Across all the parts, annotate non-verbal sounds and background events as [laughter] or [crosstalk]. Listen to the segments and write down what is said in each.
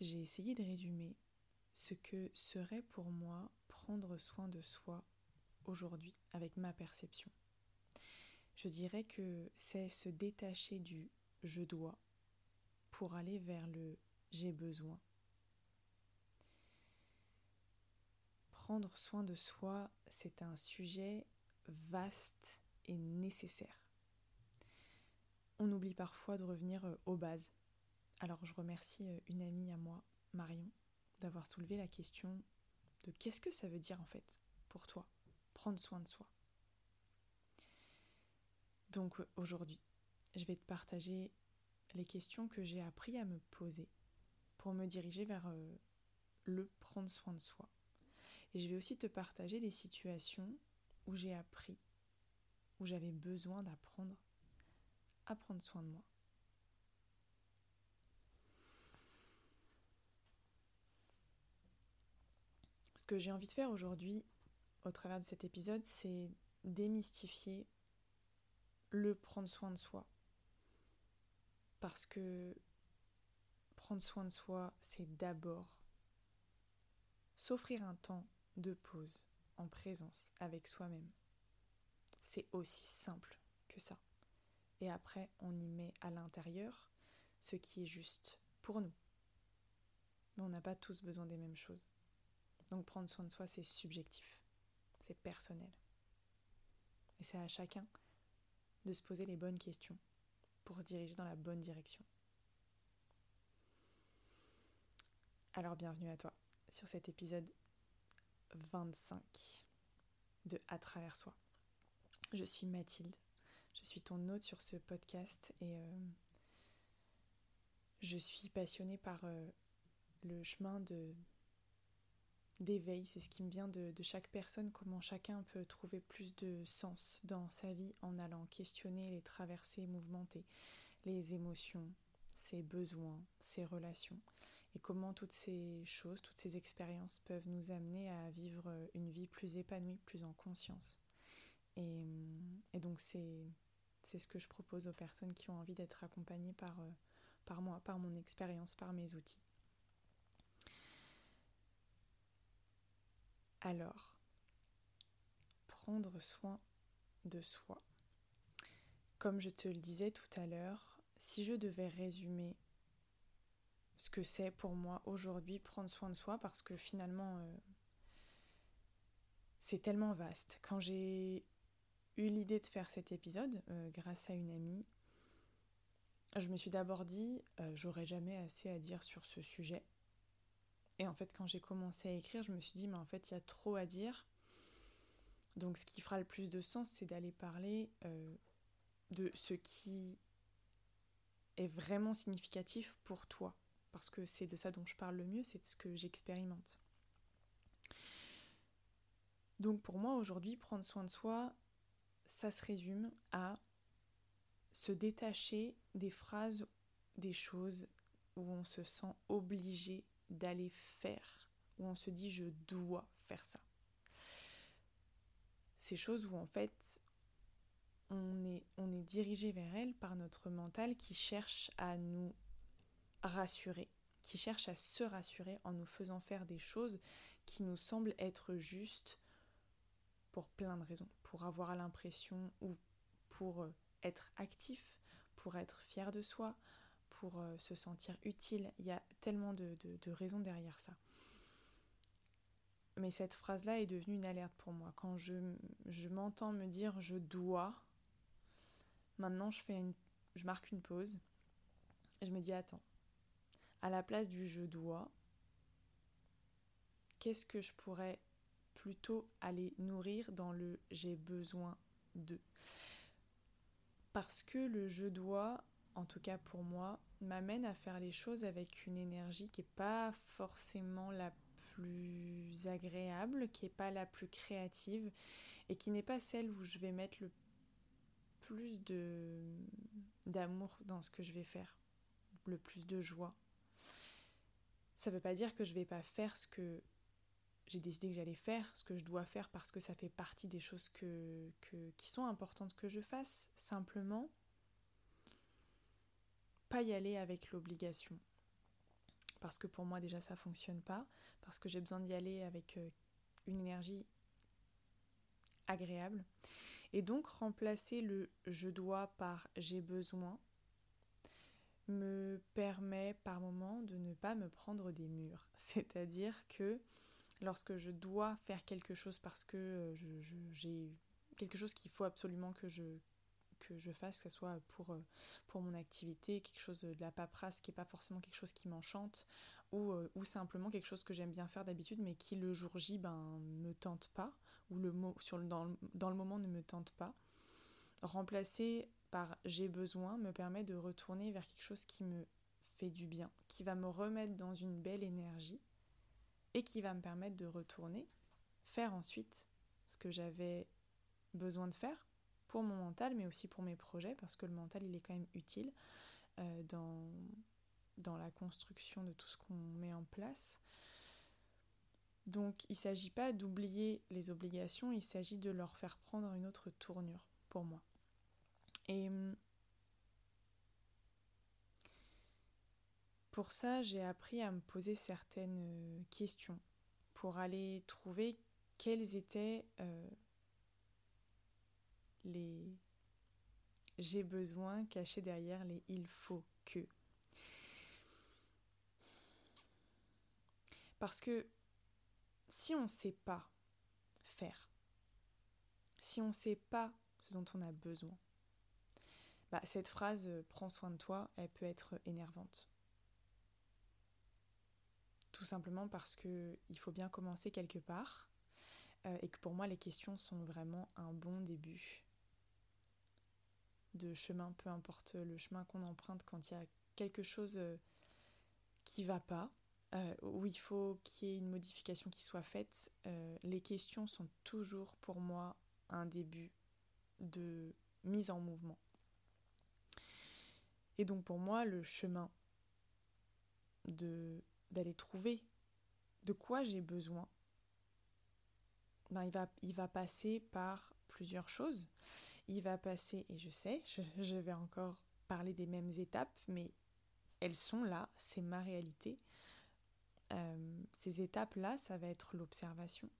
j'ai essayé de résumer ce que serait pour moi prendre soin de soi aujourd'hui avec ma perception. Je dirais que c'est se détacher du je dois pour aller vers le j'ai besoin. Prendre soin de soi, c'est un sujet vaste et nécessaire. On oublie parfois de revenir aux bases. Alors je remercie euh, une amie à moi, Marion, d'avoir soulevé la question de qu'est-ce que ça veut dire en fait pour toi, prendre soin de soi. Donc aujourd'hui, je vais te partager les questions que j'ai appris à me poser pour me diriger vers euh, le prendre soin de soi. Et je vais aussi te partager les situations où j'ai appris, où j'avais besoin d'apprendre à prendre soin de moi. Ce que j'ai envie de faire aujourd'hui, au travers de cet épisode, c'est démystifier le prendre soin de soi. Parce que prendre soin de soi, c'est d'abord s'offrir un temps de pause en présence avec soi-même. C'est aussi simple que ça. Et après, on y met à l'intérieur ce qui est juste pour nous. On n'a pas tous besoin des mêmes choses. Donc prendre soin de soi, c'est subjectif, c'est personnel. Et c'est à chacun de se poser les bonnes questions pour se diriger dans la bonne direction. Alors bienvenue à toi sur cet épisode 25 de À travers soi. Je suis Mathilde, je suis ton hôte sur ce podcast et euh, je suis passionnée par euh, le chemin de d'éveil, c'est ce qui me vient de, chaque personne, comment chacun peut trouver plus de sens dans sa vie en allant questionner les traversées mouvementées, les émotions, ses besoins, ses relations, et comment toutes ces choses, toutes ces expériences peuvent nous amener à vivre une vie plus épanouie, plus en conscience. Et, et donc c'est ce que je propose aux personnes qui ont envie d'être accompagnées par, par moi, par mon expérience, par mes outils. Alors, prendre soin de soi. Comme je te le disais tout à l'heure, si je devais résumer ce que c'est pour moi aujourd'hui prendre soin de soi, parce que finalement, euh, c'est tellement vaste. Quand j'ai eu l'idée de faire cet épisode, euh, grâce à une amie, je me suis d'abord dit, euh, j'aurais jamais assez à dire sur ce sujet. Et en fait, quand j'ai commencé à écrire, je me suis dit, mais en fait, il y a trop à dire. Donc, ce qui fera le plus de sens, c'est d'aller parler euh, de ce qui est vraiment significatif pour toi. Parce que c'est de ça dont je parle le mieux, c'est de ce que j'expérimente. Donc, pour moi, aujourd'hui, prendre soin de soi, ça se résume à se détacher des phrases, des choses où on se sent obligé d'aller faire, où on se dit je dois faire ça. Ces choses où en fait on est, on est dirigé vers elles par notre mental qui cherche à nous rassurer, qui cherche à se rassurer en nous faisant faire des choses qui nous semblent être justes pour plein de raisons, pour avoir l'impression ou pour être actif, pour être fier de soi, pour euh, se sentir utile. Il y a tellement de, raisons derrière ça. Mais cette phrase-là est devenue une alerte pour moi. Quand je, m'entends me dire je dois, maintenant je, fais une, je marque une pause et je me dis attends, à la place du je dois, qu'est-ce que je pourrais plutôt aller nourrir dans le j'ai besoin de Parce que le je dois, en tout cas pour moi, m'amène à faire les choses avec une énergie qui n'est pas forcément la plus agréable, qui n'est pas la plus créative et qui n'est pas celle où je vais mettre le plus de d'amour dans ce que je vais faire, le plus de joie. Ça ne veut pas dire que je ne vais pas faire ce que j'ai décidé que j'allais faire, ce que je dois faire parce que ça fait partie des choses que, qui sont importantes que je fasse. Simplement, pas y aller avec l'obligation. parce que pour moi déjà ça fonctionne pas, parce que j'ai besoin d'y aller avec euh, une énergie agréable. Et donc remplacer le je dois par j'ai besoin me permet par moment de ne pas me prendre des murs. [laughs] C'est-à-dire que lorsque je dois faire quelque chose parce que euh, j'ai quelque chose qu'il faut absolument que je, que je fasse, que ce soit pour, euh, pour mon activité, quelque chose de la paperasse qui n'est pas forcément quelque chose qui m'enchante, ou, euh, ou, simplement quelque chose que j'aime bien faire d'habitude, mais qui le jour J ben, me tente pas, ou le mot sur le, dans, dans le moment ne me tente pas. Remplacer par j'ai besoin me permet de retourner vers quelque chose qui me fait du bien, qui va me remettre dans une belle énergie et qui va me permettre de retourner, faire ensuite ce que j'avais besoin de faire pour mon mental, mais aussi pour mes projets, parce que le mental, il est quand même utile euh, dans, dans la construction de tout ce qu'on met en place. Donc il ne s'agit pas d'oublier les obligations, il s'agit de leur faire prendre une autre tournure pour moi. Et pour ça, j'ai appris à me poser certaines questions pour aller trouver quelles étaient euh, les j'ai besoin cachés derrière les il faut que. Parce que si on ne sait pas faire, si on ne sait pas ce dont on a besoin, bah, cette phrase prends soin de toi, elle peut être énervante. Tout simplement parce que il faut bien commencer quelque part euh, et que pour moi les questions sont vraiment un bon début de chemin, peu importe le chemin qu'on emprunte quand il y a quelque chose euh, qui va pas, où il faut qu'il y ait une modification qui soit faite, les questions sont toujours pour moi un début de mise en mouvement. Et donc pour moi, le chemin de d'aller trouver de quoi j'ai besoin, ben il, va, il va passer par plusieurs choses. Il va passer, et je sais, je, vais encore parler des mêmes étapes, mais elles sont là, c'est ma réalité. Euh, ces étapes-là, ça va être l'observation.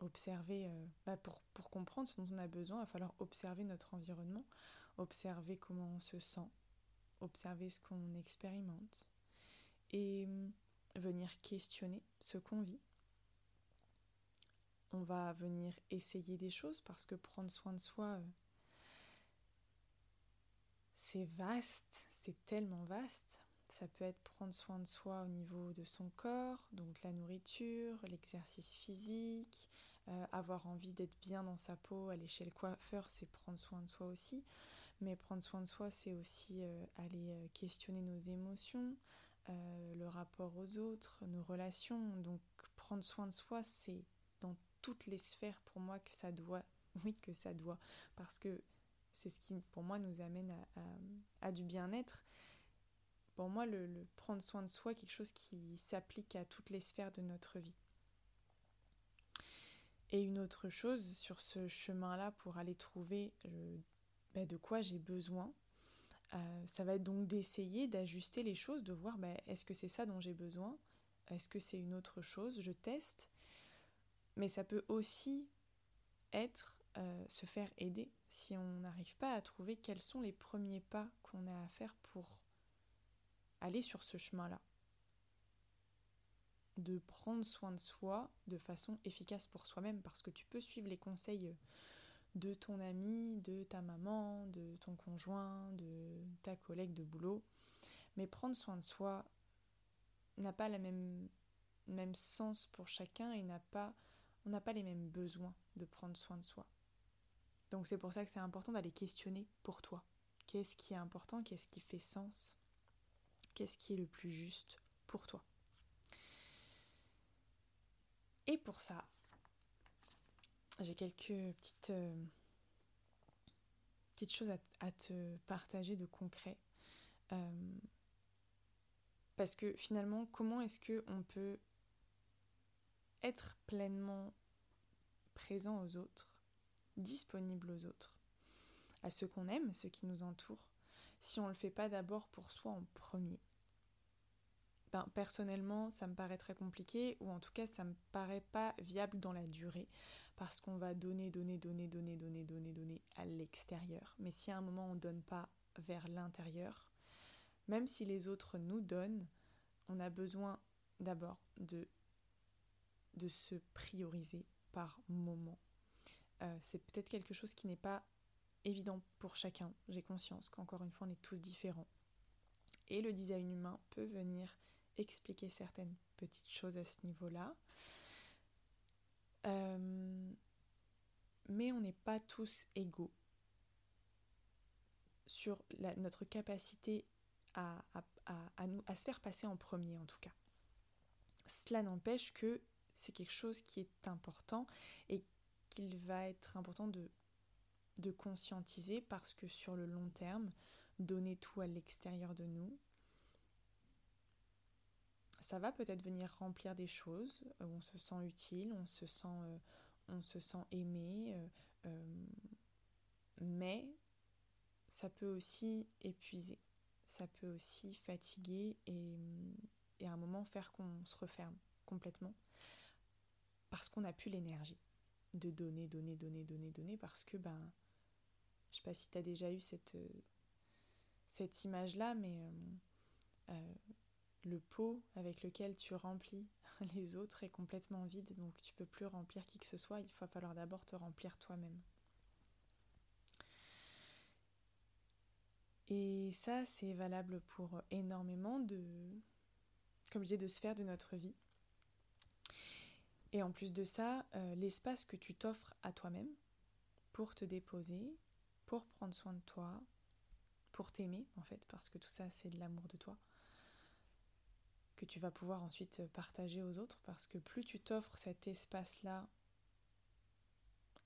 Observer, euh, bah, pour, pour comprendre ce dont on a besoin, il va falloir observer notre environnement, observer comment on se sent, observer ce qu'on expérimente et hum, venir questionner ce qu'on vit. On va venir essayer des choses parce que prendre soin de soi, euh, c'est vaste, c'est tellement vaste. Ça peut être prendre soin de soi au niveau de son corps, donc la nourriture, l'exercice physique, euh, avoir envie d'être bien dans sa peau, aller chez le coiffeur, c'est prendre soin de soi aussi. Mais prendre soin de soi, c'est aussi euh, aller questionner nos émotions, le rapport aux autres, nos relations. Donc prendre soin de soi, c'est dans toutes les sphères pour moi que ça doit, [laughs] oui que ça doit, parce que c'est ce qui pour moi nous amène à, du bien-être. Pour moi, le, le prendre soin de soi quelque chose qui s'applique à toutes les sphères de notre vie. Et une autre chose sur ce chemin-là pour aller trouver bah, de quoi j'ai besoin, euh, ça va être donc d'essayer d'ajuster les choses, de voir bah, est-ce que c'est ça dont j'ai besoin, est-ce que c'est une autre chose, je teste. Mais ça peut aussi être euh, se faire aider si on n'arrive pas à trouver quels sont les premiers pas qu'on a à faire pour aller sur ce chemin-là. De prendre soin de soi de façon efficace pour soi-même parce que tu peux suivre les conseils de ton ami, de ta maman, de ton conjoint, de ta collègue de boulot, mais prendre soin de soi n'a pas le même, même sens pour chacun et n'a pas, on n'a pas les mêmes besoins de prendre soin de soi. Donc c'est pour ça que c'est important d'aller questionner pour toi. Qu'est-ce qui est important? Qu'est-ce qui fait sens? Qu'est-ce qui est le plus juste pour toi? Et pour ça, j'ai quelques petites, euh, petites choses à, te partager de concret. Euh, parce que finalement, comment est-ce qu'on peut être pleinement présent aux autres, disponible aux autres, à ceux qu'on aime, ceux qui nous entourent, si on ne le fait pas d'abord pour soi en premier ben, personnellement, ça me paraît très compliqué, ou en tout cas, ça me paraît pas viable dans la durée, parce qu'on va donner, donner, donner, donner, donner, donner, donner à l'extérieur. Mais si à un moment on ne donne pas vers l'intérieur, même si les autres nous donnent, on a besoin d'abord de, de se prioriser par moment. Euh, c'est peut-être quelque chose qui n'est pas évident pour chacun. J'ai conscience qu'encore une fois, on est tous différents. Et le design humain peut venir expliquer certaines petites choses à ce niveau-là. Euh, mais on n'est pas tous égaux sur notre capacité nous, à se faire passer en premier en tout cas. Cela n'empêche que c'est quelque chose qui est important et qu'il va être important de, de conscientiser parce que sur le long terme, donner tout à l'extérieur de nous, ça va peut-être venir remplir des choses où on se sent utile, on se sent, euh, aimé, euh, euh, mais ça peut aussi épuiser, ça peut aussi fatiguer et à un moment faire qu'on se referme complètement parce qu'on n'a plus l'énergie de donner, donner, donner, donner, donner parce que ben je sais pas si tu as déjà eu cette, cette image-là, mais le pot avec lequel tu remplis [laughs] les autres est complètement vide, donc tu peux plus remplir qui que ce soit, il va falloir d'abord te remplir toi-même. Et ça, c'est valable pour énormément de, comme je disais, de sphères de notre vie. Et en plus de ça, euh, l'espace que tu t'offres à toi-même pour te déposer, pour prendre soin de toi, pour t'aimer en fait, parce que tout ça c'est de l'amour de toi, que tu vas pouvoir ensuite partager aux autres parce que plus tu t'offres cet espace-là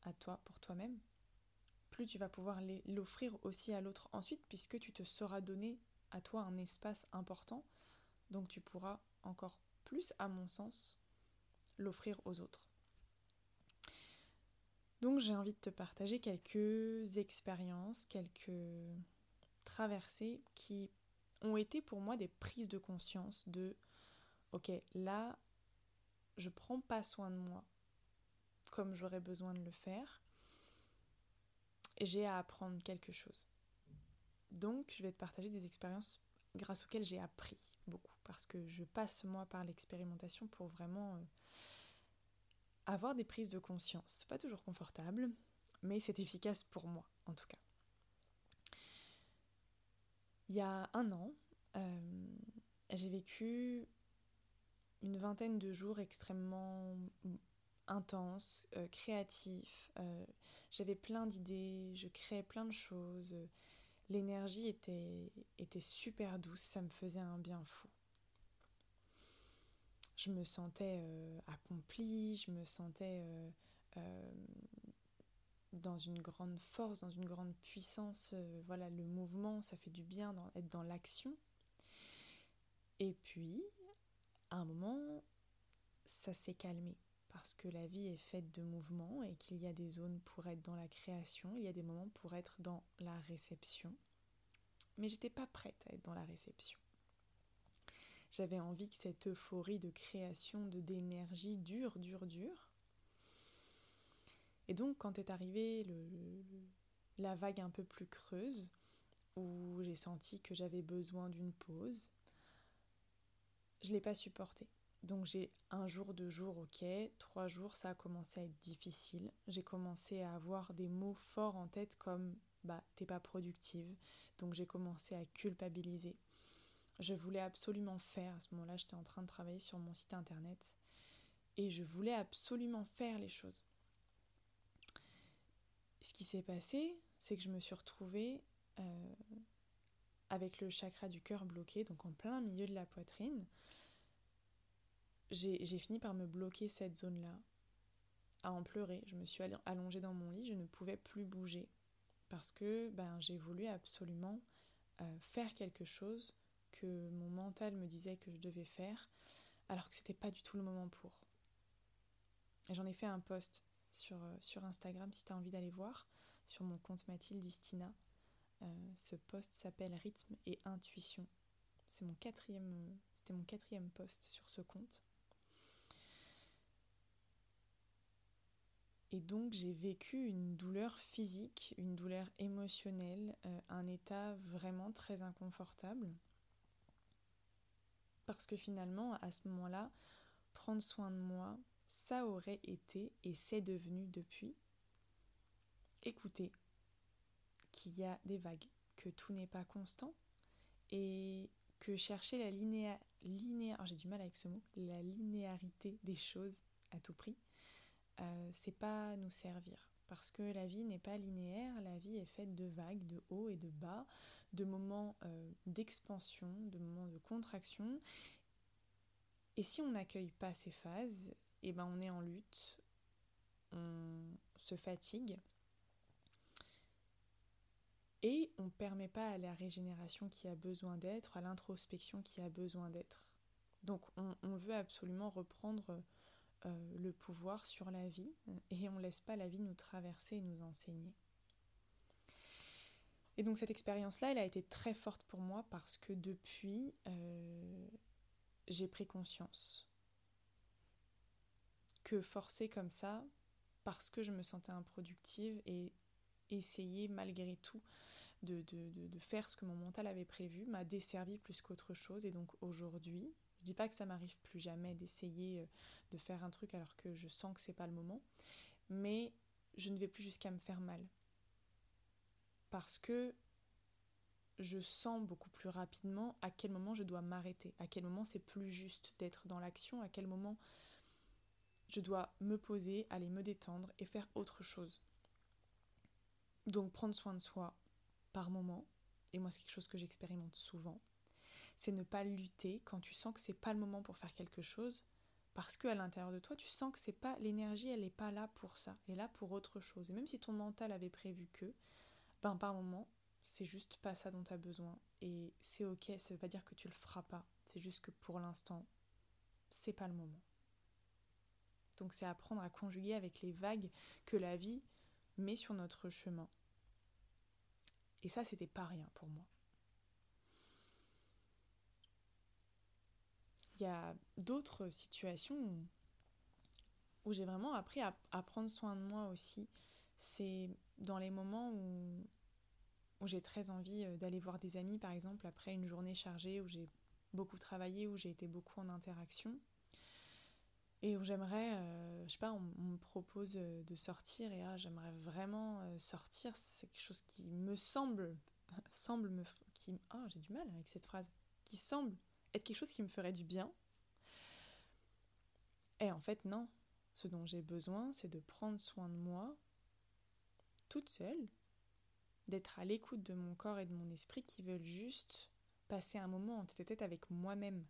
à toi, pour toi-même, plus tu vas pouvoir l'offrir aussi à l'autre ensuite puisque tu te seras donné à toi un espace important. Donc tu pourras encore plus, à mon sens, l'offrir aux autres. Donc j'ai envie de te partager quelques expériences, quelques traversées qui ont été pour moi des prises de conscience de ok, là, je prends pas soin de moi comme j'aurais besoin de le faire et j'ai à apprendre quelque chose. Donc, je vais te partager des expériences grâce auxquelles j'ai appris beaucoup parce que je passe moi par l'expérimentation pour vraiment euh, avoir des prises de conscience. Pas toujours confortable, mais c'est efficace pour moi en tout cas. Il y a un an, euh, j'ai vécu une vingtaine de jours extrêmement intenses, euh, créatifs. J'avais plein d'idées, je créais plein de choses. L'énergie était, était super douce, ça me faisait un bien fou. Je me sentais accomplie, je me sentais dans une grande force, dans une grande puissance. Euh, voilà, le mouvement, ça fait du bien d'être dans l'action. Et puis, à un moment, ça s'est calmé parce que la vie est faite de mouvements et qu'il y a des zones pour être dans la création, il y a des moments pour être dans la réception. Mais j'étais pas prête à être dans la réception. J'avais envie que cette euphorie de création, de d'énergie dure, dure, dure, et donc quand est arrivée le, la vague un peu plus creuse, où j'ai senti que j'avais besoin d'une pause, je ne l'ai pas supporté. Donc j'ai un jour, deux jours, ok, trois jours, ça a commencé à être difficile. J'ai commencé à avoir des mots forts en tête comme bah t'es pas productive. Donc j'ai commencé à culpabiliser. Je voulais absolument faire, à ce moment-là j'étais en train de travailler sur mon site internet, et je voulais absolument faire les choses ce qui s'est passé, c'est que je me suis retrouvée euh, avec le chakra du cœur bloqué, donc en plein milieu de la poitrine. J'ai fini par me bloquer cette zone-là, à en pleurer. Je me suis allongée dans mon lit, je ne pouvais plus bouger parce que ben, j'ai voulu absolument euh, faire quelque chose que mon mental me disait que je devais faire, alors que c'était pas du tout le moment pour. J'en ai fait un post sur, euh, sur Instagram si tu as envie d'aller voir, sur mon compte Mathilde Istina. Euh, ce post s'appelle Rythme et intuition. c'est mon quatrième, c'était mon quatrième post sur ce compte. Et donc j'ai vécu une douleur physique, une douleur émotionnelle, euh, un état vraiment très inconfortable. Parce que finalement, à ce moment-là, prendre soin de moi, ça aurait été, et c'est devenu depuis, écouter qu'il y a des vagues, que tout n'est pas constant, et que chercher la linéa, j'ai du mal avec ce mot, la linéarité des choses à tout prix, euh, c'est pas nous servir. Parce que la vie n'est pas linéaire, la vie est faite de vagues, de hauts et de bas, de moments euh, d'expansion, de moments de contraction. Et si on n'accueille pas ces phases, eh ben on est en lutte, on se fatigue et on ne permet pas à la régénération qui a besoin d'être, à l'introspection qui a besoin d'être. Donc on, veut absolument reprendre euh, le pouvoir sur la vie et on ne laisse pas la vie nous traverser et nous enseigner. Et donc cette expérience-là, elle a été très forte pour moi parce que depuis, euh, j'ai pris conscience que forcer comme ça, parce que je me sentais improductive et essayer malgré tout de, de faire ce que mon mental avait prévu, m'a desservi plus qu'autre chose. Et donc aujourd'hui, je dis pas que ça m'arrive plus jamais d'essayer euh, de faire un truc alors que je sens que c'est pas le moment, mais je ne vais plus jusqu'à me faire mal. Parce que je sens beaucoup plus rapidement à quel moment je dois m'arrêter, à quel moment c'est plus juste d'être dans l'action, à quel moment je dois me poser, aller me détendre et faire autre chose. Donc prendre soin de soi par moment, et moi c'est quelque chose que j'expérimente souvent, c'est ne pas lutter quand tu sens que c'est pas le moment pour faire quelque chose parce que à l'intérieur de toi, tu sens que c'est pas l'énergie, elle n'est pas là pour ça, elle est là pour autre chose. Et même si ton mental avait prévu que, ben par moment, c'est juste pas ça dont tu as besoin et c'est OK, ça veut pas dire que tu le feras pas, c'est juste que pour l'instant, c'est pas le moment. Donc c'est apprendre à conjuguer avec les vagues que la vie met sur notre chemin. Et ça, c'était pas rien pour moi. Y a d'autres situations où, j'ai vraiment appris à, prendre soin de moi aussi. C'est dans les moments où, où j'ai très envie euh, d'aller voir des amis, par exemple, après une journée chargée où j'ai beaucoup travaillé, où j'ai été beaucoup en interaction. Et où j'aimerais, euh, je sais pas, on, me propose euh, de sortir et ah, j'aimerais vraiment sortir. C'est quelque chose qui me semble, [laughs] semble me. Ah, j'ai du mal avec cette phrase. Qui semble être quelque chose qui me ferait du bien. Et en fait, non. Ce dont j'ai besoin, c'est de prendre soin de moi toute seule, d'être à l'écoute de mon corps et de mon esprit qui veulent juste passer un moment en tête-à-tête avec moi-même.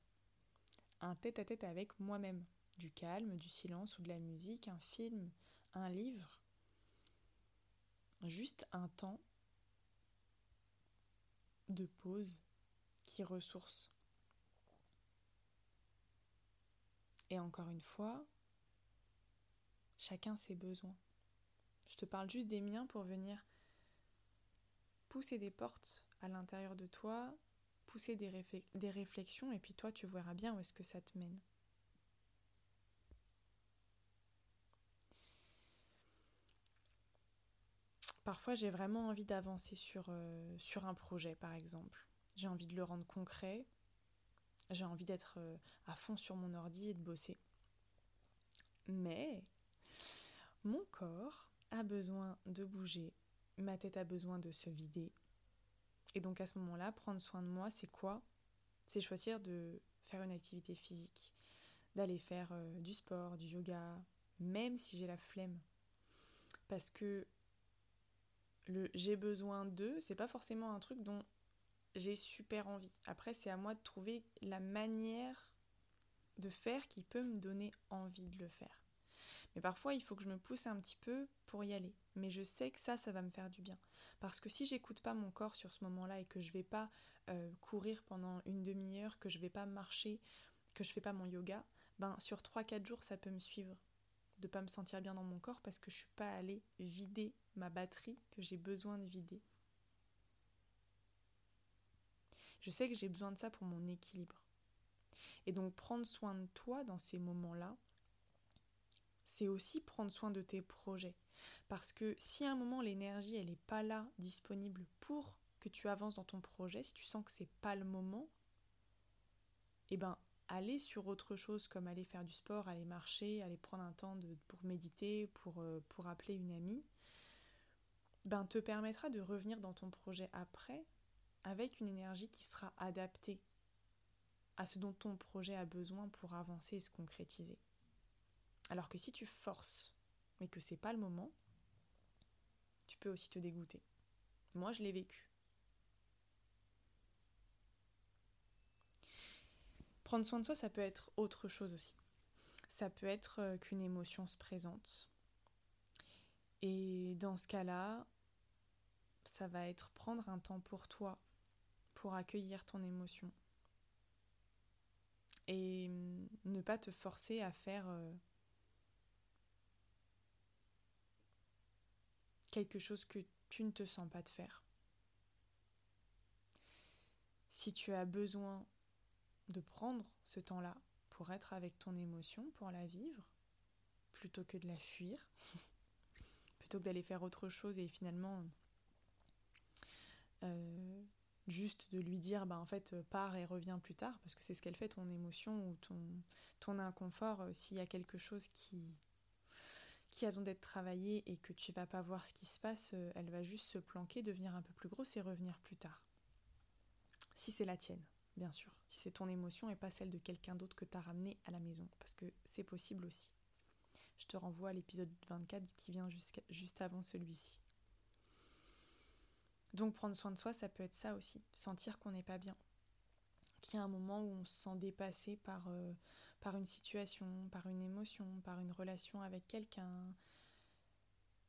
Un tête-à-tête avec moi-même. Du calme, du silence ou de la musique, un film, un livre. Juste un temps de pause qui ressource. Et encore une fois, chacun ses besoins. Je te parle juste des miens pour venir pousser des portes à l'intérieur de toi, pousser des, réflexions, et puis toi, tu verras bien où est-ce que ça te mène. Parfois, j'ai vraiment envie d'avancer sur, euh, sur un projet, par exemple. J'ai envie de le rendre concret, j'ai envie d'être euh, à fond sur mon ordi et de bosser. Mais mon corps a besoin de bouger, ma tête a besoin de se vider. Et donc à ce moment-là, prendre soin de moi, c'est quoi? C'est choisir de faire une activité physique, d'aller faire euh, du sport, du yoga, même si j'ai la flemme. Parce que le j'ai besoin de, c'est pas forcément un truc dont j'ai super envie. Après, c'est à moi de trouver la manière de faire qui peut me donner envie de le faire. Mais parfois, il faut que je me pousse un petit peu pour y aller. Mais je sais que ça, ça va me faire du bien. Parce que si j'écoute pas mon corps sur ce moment-là et que je vais pas euh, courir pendant une demi-heure, que je vais pas marcher, que je fais pas mon yoga, ben sur 3-4 jours, ça peut me suivre. De pas me sentir bien dans mon corps parce que je suis pas allée vider ma batterie que j'ai besoin de vider. Je sais que j'ai besoin de ça pour mon équilibre. Et donc prendre soin de toi dans ces moments-là, c'est aussi prendre soin de tes projets. Parce que si à un moment l'énergie elle n'est pas là, disponible pour que tu avances dans ton projet, si tu sens que c'est pas le moment, eh ben aller sur autre chose comme aller faire du sport, aller marcher, aller prendre un temps pour méditer, pour, euh, pour appeler une amie, ben te permettra de revenir dans ton projet après avec une énergie qui sera adaptée à ce dont ton projet a besoin pour avancer et se concrétiser. Alors que si tu forces, mais que c'est pas le moment, tu peux aussi te dégoûter. Moi, je l'ai vécu. Prendre soin de soi, ça peut être autre chose aussi. Ça peut être euh, qu'une émotion se présente. Et dans ce cas-là, ça va être prendre un temps pour toi, pour accueillir ton émotion. Et ne pas te forcer à faire euh, quelque chose que tu ne te sens pas de faire. Si tu as besoin de prendre ce temps-là pour être avec ton émotion, pour la vivre, plutôt que de la fuir, [laughs] plutôt que d'aller faire autre chose et finalement euh, juste de lui dire bah en fait pars et reviens plus tard parce que c'est ce qu'elle fait ton émotion ou ton, ton inconfort euh, s'il y a quelque chose qui qui a besoin d'être travaillé et que tu vas pas voir ce qui se passe, euh, elle va juste se planquer, devenir un peu plus grosse et revenir plus tard. Si c'est la tienne bien sûr, si c'est ton émotion et pas celle de quelqu'un d'autre que tu as ramené à la maison, parce que c'est possible aussi. Je te renvoie à l'épisode 24 qui vient juste avant celui-ci. Donc prendre soin de soi, ça peut être ça aussi, sentir qu'on n'est pas bien, qu'il y a un moment où on se sent dépassé par, euh, une situation, par une émotion, par une relation avec quelqu'un,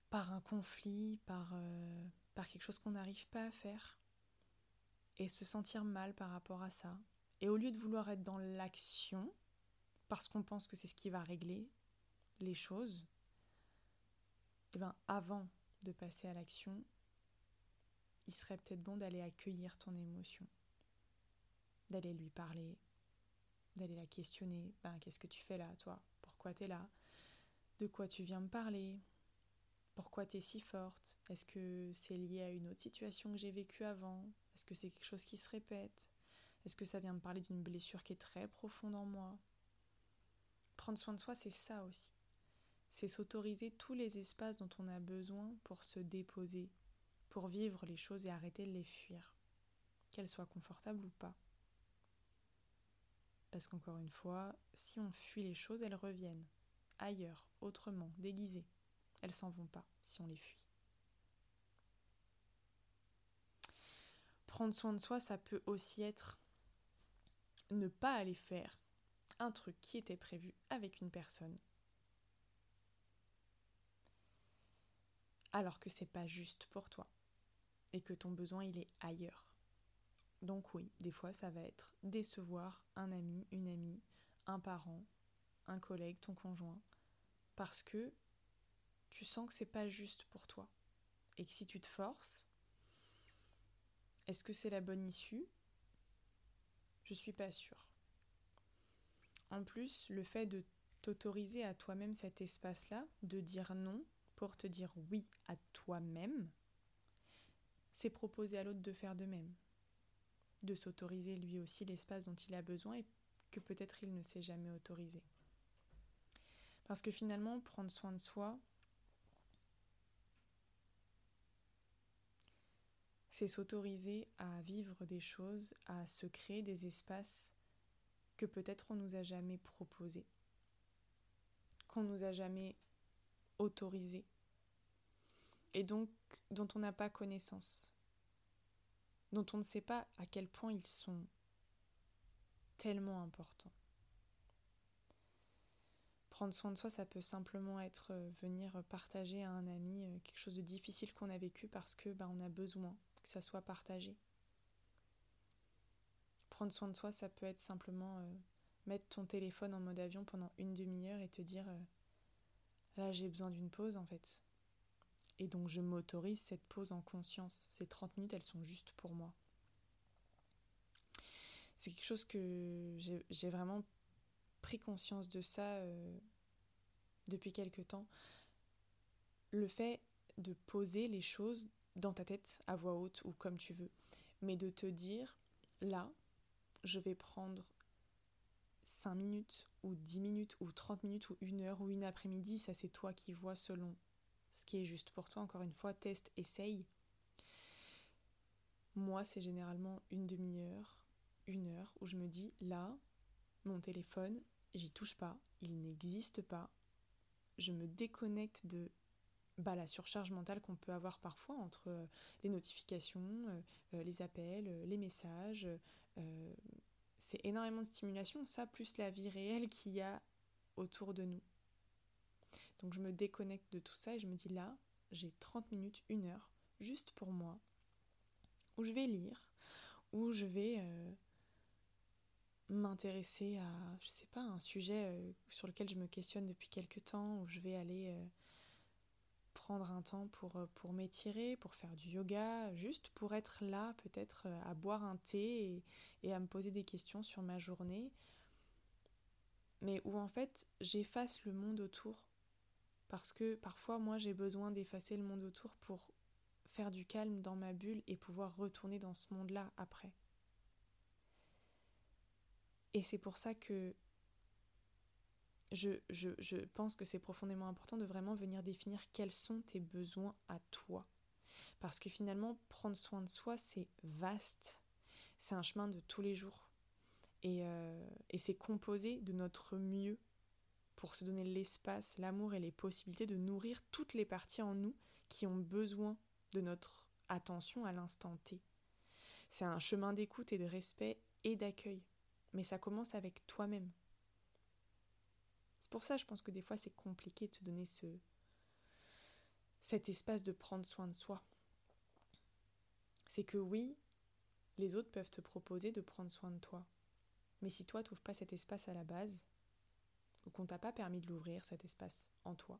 par un conflit, par, euh, par quelque chose qu'on n'arrive pas à faire et se sentir mal par rapport à ça. Et au lieu de vouloir être dans l'action, parce qu'on pense que c'est ce qui va régler les choses, et eh ben avant de passer à l'action, il serait peut-être bon d'aller accueillir ton émotion, d'aller lui parler, d'aller la questionner. Ben, qu'est-ce que tu fais là, toi? Pourquoi tu es là? De quoi tu viens me parler? Pourquoi tu es si forte? Est-ce que c'est lié à une autre situation que j'ai vécue avant? Est-ce que c'est quelque chose qui se répète? Est-ce que ça vient me parler d'une blessure qui est très profonde en moi? Prendre soin de soi, c'est ça aussi. C'est s'autoriser tous les espaces dont on a besoin pour se déposer, pour vivre les choses et arrêter de les fuir, qu'elles soient confortables ou pas. Parce qu'encore une fois, si on fuit les choses, elles reviennent, ailleurs, autrement, déguisées. Elles s'en vont pas si on les fuit. Prendre soin de soi, ça peut aussi être ne pas aller faire un truc qui était prévu avec une personne. Alors que c'est pas juste pour toi et que ton besoin il est ailleurs. Donc oui, des fois ça va être décevoir un ami, une amie, un parent, un collègue, ton conjoint parce que tu sens que c'est pas juste pour toi et que si tu te forces, est-ce que c'est la bonne issue? Je suis pas sûre. En plus, le fait de t'autoriser à toi-même cet espace-là, de dire non pour te dire oui à toi-même, c'est proposer à l'autre de faire de même, de s'autoriser lui aussi l'espace dont il a besoin et que peut-être il ne s'est jamais autorisé. Parce que finalement, prendre soin de soi, c'est s'autoriser à vivre des choses, à se créer des espaces que peut-être on nous a jamais proposés, qu'on nous a jamais autorisés, et donc dont on n'a pas connaissance, dont on ne sait pas à quel point ils sont tellement importants. Prendre soin de soi, ça peut simplement être euh, venir partager à un ami euh, quelque chose de difficile qu'on a vécu parce que bah, on a besoin que ça soit partagé. Prendre soin de soi, ça peut être simplement euh, mettre ton téléphone en mode avion pendant une demi-heure et te dire là j'ai besoin d'une pause en fait. Et donc je m'autorise cette pause en conscience. Ces 30 minutes, elles sont juste pour moi. c'est quelque chose que j'ai vraiment pris conscience de ça euh, depuis quelque temps. Le fait de poser les choses dans ta tête à voix haute ou comme tu veux, mais de te dire là, je vais prendre 5 minutes ou 10 minutes ou 30 minutes ou une heure ou une après-midi, ça c'est toi qui vois selon ce qui est juste pour toi. Encore une fois, teste, essaye. Moi, c'est généralement une demi-heure, une heure où je me dis là, mon téléphone, j'y touche pas, il n'existe pas. Je me déconnecte de bah, la surcharge mentale qu'on peut avoir parfois entre euh, les notifications, euh, euh, les appels, les messages. c'est énormément de stimulation, ça plus la vie réelle qu'il y a autour de nous. Donc je me déconnecte de tout ça et je me dis là, j'ai 30 minutes, une heure, juste pour moi, où je vais lire, où je vais m'intéresser à, je sais pas, un sujet euh, sur lequel je me questionne depuis quelques temps, où je vais aller euh, prendre un temps pour, euh, pour m'étirer, pour faire du yoga, juste pour être là, peut-être à boire un thé et, à me poser des questions sur ma journée, mais où en fait j'efface le monde autour. Parce que parfois, moi, j'ai besoin d'effacer le monde autour pour faire du calme dans ma bulle et pouvoir retourner dans ce monde-là après. Et c'est pour ça que je, pense que c'est profondément important de vraiment venir définir quels sont tes besoins à toi. Parce que finalement, prendre soin de soi, c'est vaste. C'est un chemin de tous les jours. Et, euh, et c'est composé de notre mieux pour se donner l'espace, l'amour et les possibilités de nourrir toutes les parties en nous qui ont besoin de notre attention à l'instant T. C'est un chemin d'écoute et de respect et d'accueil mais ça commence avec toi-même. C'est pour ça, je pense que des fois, c'est compliqué de se donner ce, cet espace de prendre soin de soi. C'est que oui, les autres peuvent te proposer de prendre soin de toi. Mais si toi, tu n'ouvres pas cet espace à la base, ou qu'on t'a pas permis de l'ouvrir, cet espace en toi,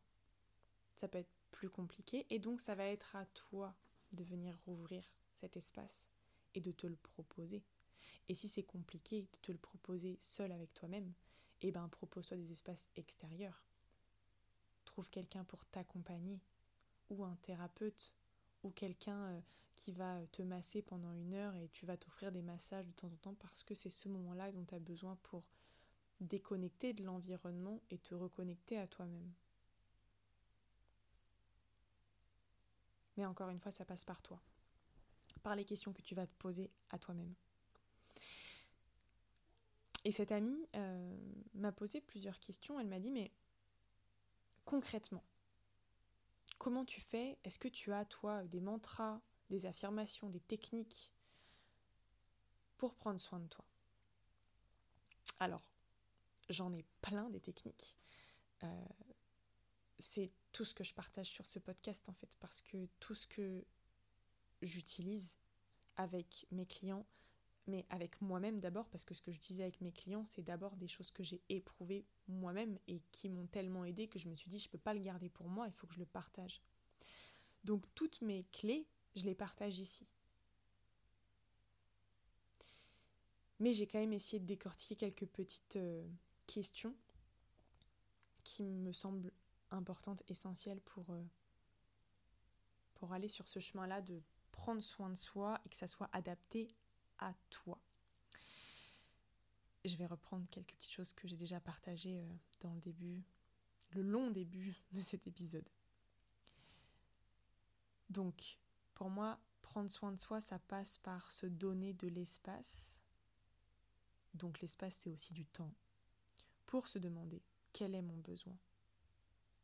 ça peut être plus compliqué. Et donc, ça va être à toi de venir rouvrir cet espace et de te le proposer. Et si c'est compliqué de te le proposer seul avec toi-même, eh ben propose-toi des espaces extérieurs. Trouve quelqu'un pour t'accompagner, ou un thérapeute, ou quelqu'un euh, qui va te masser pendant une heure et tu vas t'offrir des massages de temps en temps parce que c'est ce moment-là dont tu as besoin pour déconnecter de l'environnement et te reconnecter à toi-même. Mais encore une fois, ça passe par toi, par les questions que tu vas te poser à toi-même. Et cette amie euh, m'a posé plusieurs questions. Elle m'a dit, mais concrètement, comment tu fais? Est-ce que tu as, toi, des mantras, des affirmations, des techniques pour prendre soin de toi? Alors, j'en ai plein des techniques. Euh, c'est tout ce que je partage sur ce podcast, en fait, parce que tout ce que j'utilise avec mes clients, mais avec moi-même d'abord, parce que ce que disais avec mes clients, c'est d'abord des choses que j'ai éprouvées moi-même et qui m'ont tellement aidé que je me suis dit, je ne peux pas le garder pour moi, il faut que je le partage. Donc toutes mes clés, je les partage ici. Mais j'ai quand même essayé de décortiquer quelques petites euh, questions qui me semblent importantes, essentielles pour, euh, pour aller sur ce chemin-là de prendre soin de soi et que ça soit adapté à toi. Je vais reprendre quelques petites choses que j'ai déjà partagées euh, dans le début, le long début [laughs] de cet épisode. Donc, pour moi, prendre soin de soi, ça passe par se donner de l'espace. Donc l'espace, c'est aussi du temps pour se demander quel est mon besoin.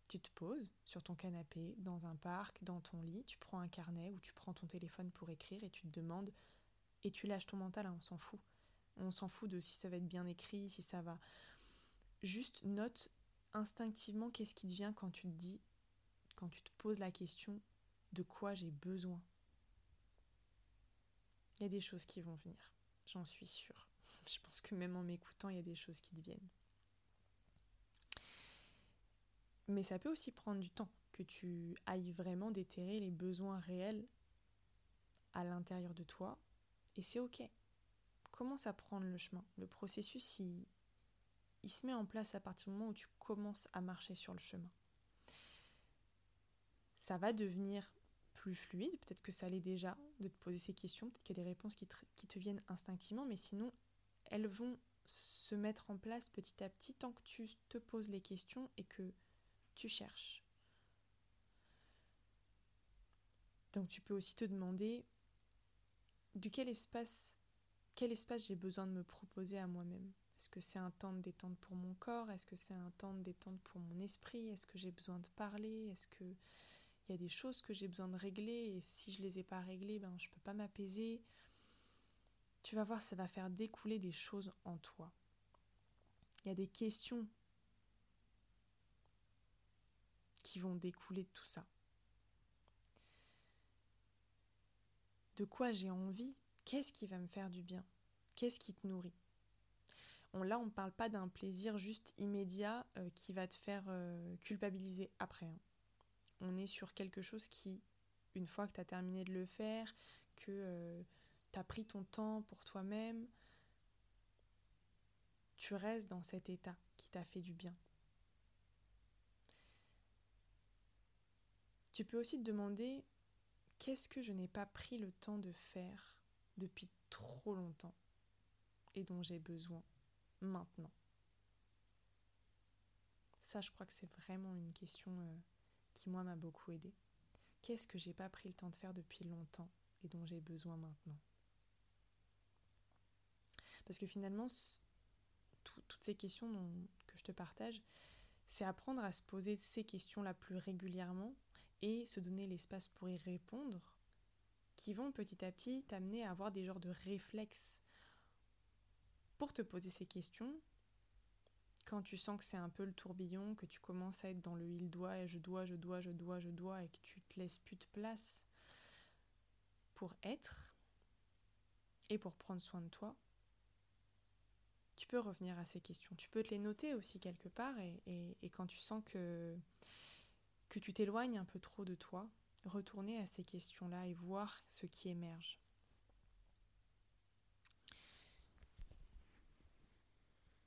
Tu te poses sur ton canapé, dans un parc, dans ton lit, tu prends un carnet ou tu prends ton téléphone pour écrire et tu te demandes et tu lâches ton mental, hein, on s'en fout. On s'en fout de si ça va être bien écrit, si ça va. Juste note instinctivement qu'est-ce qui te vient quand tu te dis, quand tu te poses la question de quoi j'ai besoin. Il y a des choses qui vont venir, j'en suis sûre. [laughs] Je pense que même en m'écoutant, il y a des choses qui te viennent. Mais ça peut aussi prendre du temps que tu ailles vraiment déterrer les besoins réels à l'intérieur de toi et c'est ok. commence à prendre le chemin. Le processus, il, se met en place à partir du moment où tu commences à marcher sur le chemin. Ça va devenir plus fluide, peut-être que ça l'est déjà de te poser ces questions, peut-être qu'il y a des réponses qui te viennent instinctivement, mais sinon, elles vont se mettre en place petit à petit tant que tu te poses les questions et que tu cherches. Donc tu peux aussi te demander de quel espace quel espace j'ai besoin de me proposer à moi-même? Est-ce que c'est un temps de détente pour mon corps? Est-ce que c'est un temps de détente pour mon esprit? Est-ce que j'ai besoin de parler? Est-ce que il y a des choses que j'ai besoin de régler? Et si je les ai pas réglées, ben je peux pas m'apaiser. Tu vas voir, ça va faire découler des choses en toi. Il y a des questions qui vont découler de tout ça. De quoi j'ai envie? Qu'est-ce qui va me faire du bien? Qu'est-ce qui te nourrit? On, Là, on ne parle pas d'un plaisir juste immédiat euh, qui va te faire euh, culpabiliser après. Hein. On est sur quelque chose qui, une fois que tu as terminé de le faire, que euh, tu as pris ton temps pour toi-même, tu restes dans cet état qui t'a fait du bien. Tu peux aussi te demander qu'est-ce que je n'ai pas pris le temps de faire depuis trop longtemps et dont j'ai besoin maintenant? Ça, je crois que c'est vraiment une question euh, qui, moi, m'a beaucoup aidé. Qu'est-ce que j'ai pas pris le temps de faire depuis longtemps et dont j'ai besoin maintenant? Parce que finalement, toutes ces questions que je te partage, c'est apprendre à se poser ces questions la plus régulièrement et se donner l'espace pour y répondre qui vont petit à petit t'amener à avoir des genres de réflexes pour te poser ces questions. Quand tu sens que c'est un peu le tourbillon, que tu commences à être dans le il doit et je dois, je dois, je dois, je dois, et que tu te laisses plus de place pour être et pour prendre soin de toi, tu peux revenir à ces questions. Tu peux te les noter aussi quelque part et, et quand tu sens que, que tu t'éloignes un peu trop de toi, retourner à ces questions-là et voir ce qui émerge.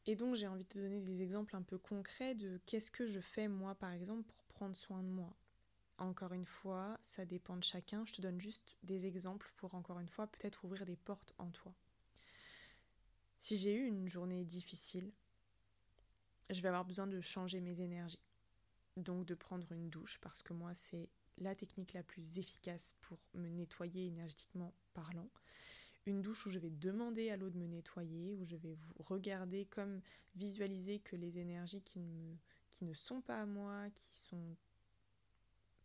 Et donc j'ai envie de te donner des exemples un peu concrets de qu'est-ce que je fais moi par exemple pour prendre soin de moi. Encore une fois, ça dépend de chacun. Je te donne juste des exemples pour encore une fois peut-être ouvrir des portes en toi. Si j'ai eu une journée difficile, je vais avoir besoin de changer mes énergies. Donc de prendre une douche parce que moi c'est la technique la plus efficace pour me nettoyer énergétiquement parlant. Une douche où je vais demander à l'eau de me nettoyer, où je vais regarder comme visualiser que les énergies qui ne, ne sont pas à moi, qui sont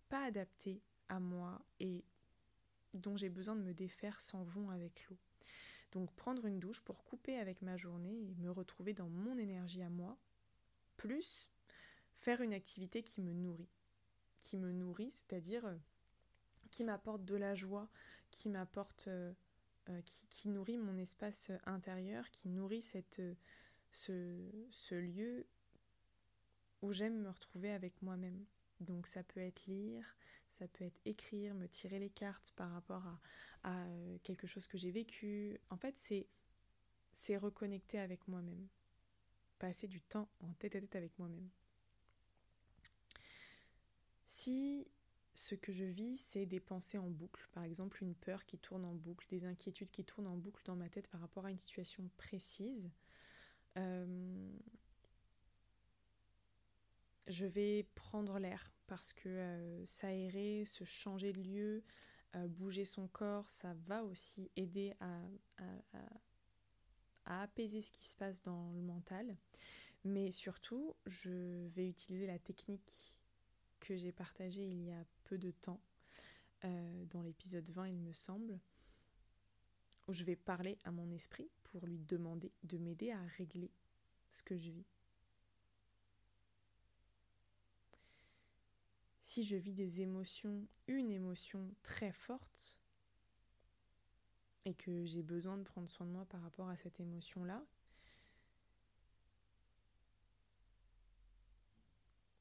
pas adaptées à moi et dont j'ai besoin de me défaire s'en vont avec l'eau. Donc prendre une douche pour couper avec ma journée et me retrouver dans mon énergie à moi, plus faire une activité qui me nourrit qui me nourrit, c'est-à-dire euh, qui m'apporte de la joie, qui m'apporte, euh, euh, qui, nourrit mon espace intérieur, qui nourrit ce, lieu où j'aime me retrouver avec moi-même. Donc ça peut être lire, ça peut être écrire, me tirer les cartes par rapport à, à quelque chose que j'ai vécu. En fait, c'est c'est reconnecter avec moi-même. Passer du temps en tête à tête avec moi-même. Si ce que je vis, c'est des pensées en boucle, par exemple une peur qui tourne en boucle, des inquiétudes qui tournent en boucle dans ma tête par rapport à une situation précise, euh, je vais prendre l'air parce que euh, s'aérer, se changer de lieu, euh, bouger son corps, ça va aussi aider à, à, apaiser ce qui se passe dans le mental. Mais surtout, je vais utiliser la technique que j'ai partagé il y a peu de temps, euh, dans l'épisode 20 il me semble, où je vais parler à mon esprit pour lui demander de m'aider à régler ce que je vis. Si je vis des émotions, une émotion très forte, et que j'ai besoin de prendre soin de moi par rapport à cette émotion-là,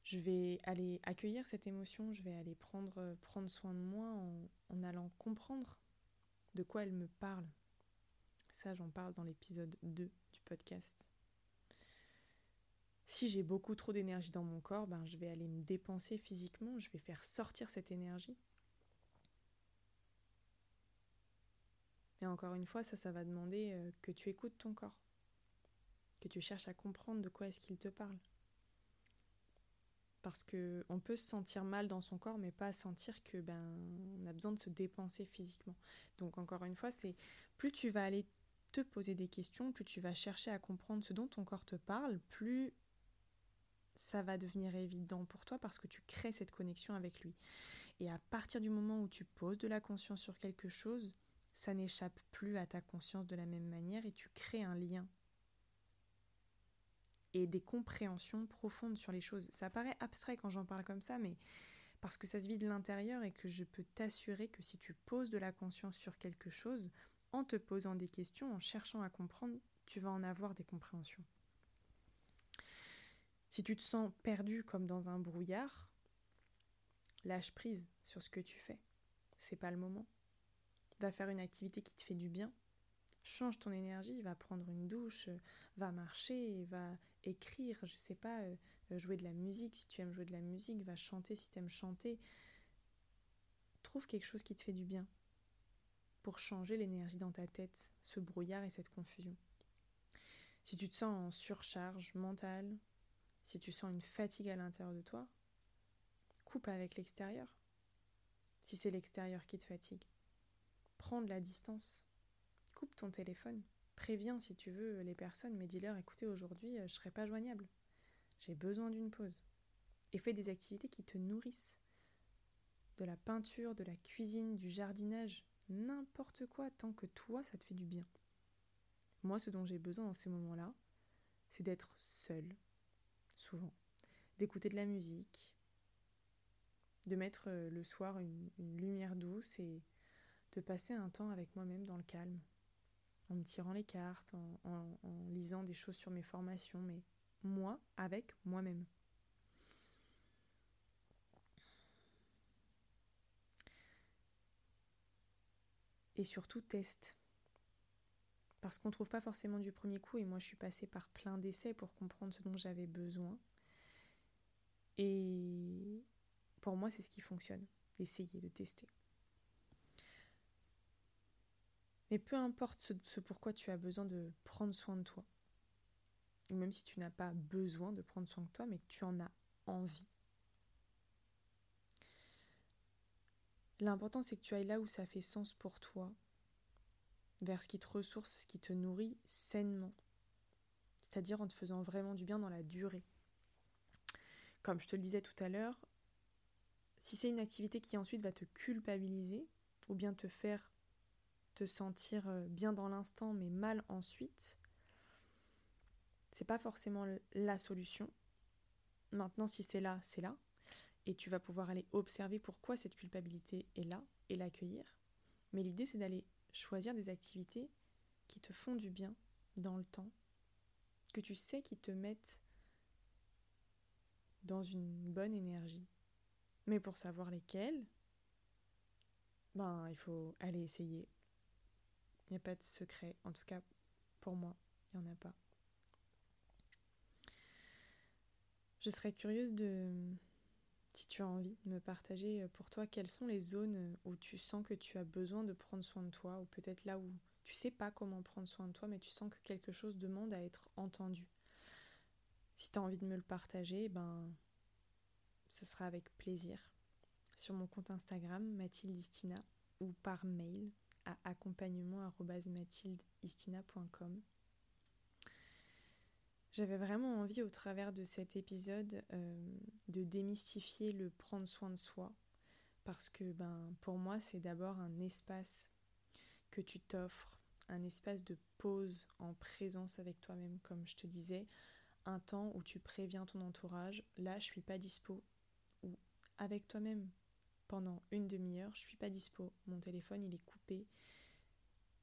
je vais aller accueillir cette émotion, je vais aller prendre, prendre soin de moi en, allant comprendre de quoi elle me parle. Ça, j'en parle dans l'épisode 2 du podcast. Si j'ai beaucoup trop d'énergie dans mon corps, ben, je vais aller me dépenser physiquement, je vais faire sortir cette énergie. Et encore une fois, ça, ça va demander euh, que tu écoutes ton corps, que tu cherches à comprendre de quoi est-ce qu'il te parle. Parce que on peut se sentir mal dans son corps, mais pas sentir que ben on a besoin de se dépenser physiquement. Donc encore une fois, c'est plus tu vas aller te poser des questions, plus tu vas chercher à comprendre ce dont ton corps te parle, plus ça va devenir évident pour toi parce que tu crées cette connexion avec lui. Et à partir du moment où tu poses de la conscience sur quelque chose, ça n'échappe plus à ta conscience de la même manière et tu crées un lien et des compréhensions profondes sur les choses. Ça paraît abstrait quand j'en parle comme ça, mais parce que ça se vit de l'intérieur et que je peux t'assurer que si tu poses de la conscience sur quelque chose, en te posant des questions, en cherchant à comprendre, tu vas en avoir des compréhensions. Si tu te sens perdu comme dans un brouillard, lâche prise sur ce que tu fais. C'est pas le moment va faire une activité qui te fait du bien, change ton énergie, va prendre une douche, va marcher, va écrire, je sais pas, euh, jouer de la musique si tu aimes jouer de la musique, va chanter si tu aimes chanter. Trouve quelque chose qui te fait du bien pour changer l'énergie dans ta tête, ce brouillard et cette confusion. Si tu te sens en surcharge mentale, si tu sens une fatigue à l'intérieur de toi, coupe avec l'extérieur. Si c'est l'extérieur qui te fatigue. Prends de la distance. Coupe ton téléphone. Préviens si tu veux les personnes, mais dis-leur écoutez, aujourd'hui, je ne serai pas joignable. J'ai besoin d'une pause. Et fais des activités qui te nourrissent. De la peinture, de la cuisine, du jardinage, n'importe quoi, tant que toi, ça te fait du bien. Moi, ce dont j'ai besoin dans ces moments-là, c'est d'être seule, souvent, d'écouter de la musique, de mettre euh, le soir une lumière douce et de passer un temps avec moi-même dans le calme, en me tirant les cartes, en, lisant des choses sur mes formations, mais moi avec moi-même. Et surtout, teste. Parce qu'on ne trouve pas forcément du premier coup, et moi je suis passée par plein d'essais pour comprendre ce dont j'avais besoin. Et pour moi, c'est ce qui fonctionne, d'essayer, de tester. Mais peu importe ce, pourquoi tu as besoin de prendre soin de toi, ou même si tu n'as pas besoin de prendre soin de toi, mais que tu en as envie. L'important, c'est que tu ailles là où ça fait sens pour toi, vers ce qui te ressource, ce qui te nourrit sainement, c'est-à-dire en te faisant vraiment du bien dans la durée. Comme je te le disais tout à l'heure, si c'est une activité qui ensuite va te culpabiliser, ou bien te faire te sentir euh, bien dans l'instant mais mal ensuite, c'est pas forcément la solution. Maintenant, si c'est là, c'est là. Et tu vas pouvoir aller observer pourquoi cette culpabilité est là et l'accueillir. Mais l'idée, c'est d'aller choisir des activités qui te font du bien dans le temps, que tu sais qui te mettent dans une bonne énergie. Mais pour savoir lesquelles, ben, il faut aller essayer, il n'y a pas de secret, en tout cas pour moi, il n'y en a pas. Je serais curieuse de, si tu as envie, de me partager euh, pour toi quelles sont les zones où tu sens que tu as besoin de prendre soin de toi, ou peut-être là où tu sais pas comment prendre soin de toi, mais tu sens que quelque chose demande à être entendu. Si tu as envie de me le partager, ben, ce sera avec plaisir. Sur mon compte Instagram, Mathilde Istina, ou par mail, à accompagnement.mathildeistina.com. J'avais vraiment envie au travers de cet épisode euh, de démystifier le prendre soin de soi parce que ben, pour moi c'est d'abord un espace que tu t'offres, un espace de pause en présence avec toi-même comme je te disais, un temps où tu préviens ton entourage, là je suis pas dispo, ou avec toi-même, pendant une demi-heure, je suis pas dispo, mon téléphone il est coupé,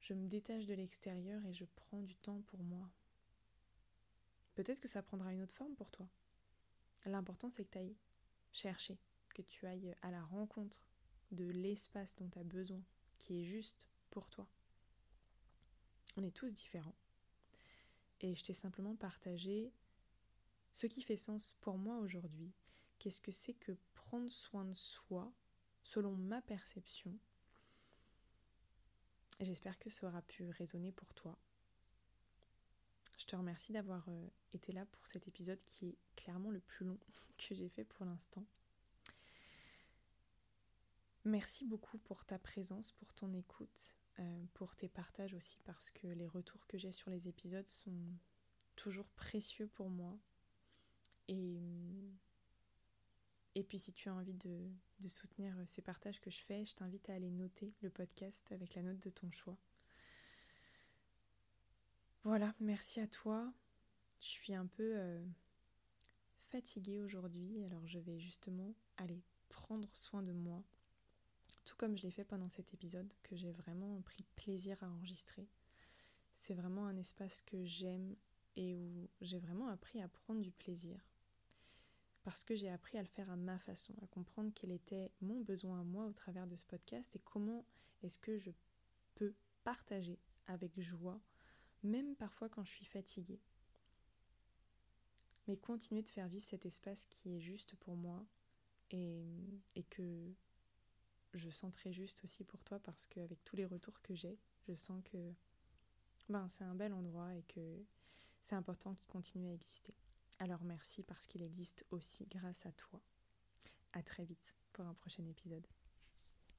je me détache de l'extérieur et je prends du temps pour moi. Peut-être que ça prendra une autre forme pour toi. L'important c'est que tu ailles chercher, que tu ailles à la rencontre de l'espace dont tu as besoin, qui est juste pour toi. On est tous différents. Et je t'ai simplement partagé ce qui fait sens pour moi aujourd'hui. Qu'est-ce que c'est que prendre soin de soi selon ma perception J'espère que ça aura pu résonner pour toi. Je te remercie d'avoir euh, été là pour cet épisode qui est clairement le plus long [laughs] que j'ai fait pour l'instant. Merci beaucoup pour ta présence, pour ton écoute, euh, pour tes partages aussi, parce que les retours que j'ai sur les épisodes sont toujours précieux pour moi. Et, et puis si tu as envie de, soutenir ces partages que je fais, je t'invite à aller noter le podcast avec la note de ton choix. Voilà, merci à toi. Je suis un peu euh, fatiguée aujourd'hui, alors je vais justement aller prendre soin de moi, tout comme je l'ai fait pendant cet épisode que j'ai vraiment pris plaisir à enregistrer. C'est vraiment un espace que j'aime et où j'ai vraiment appris à prendre du plaisir. Parce que j'ai appris à le faire à ma façon, à comprendre quel était mon besoin à moi au travers de ce podcast et comment est-ce que je peux partager avec joie même parfois quand je suis fatiguée. Mais continuer de faire vivre cet espace qui est juste pour moi et, et que je sens très juste aussi pour toi parce qu'avec tous les retours que j'ai, je sens que ben, c'est un bel endroit et que c'est important qu'il continue à exister. Alors merci parce qu'il existe aussi grâce à toi. À très vite pour un prochain épisode.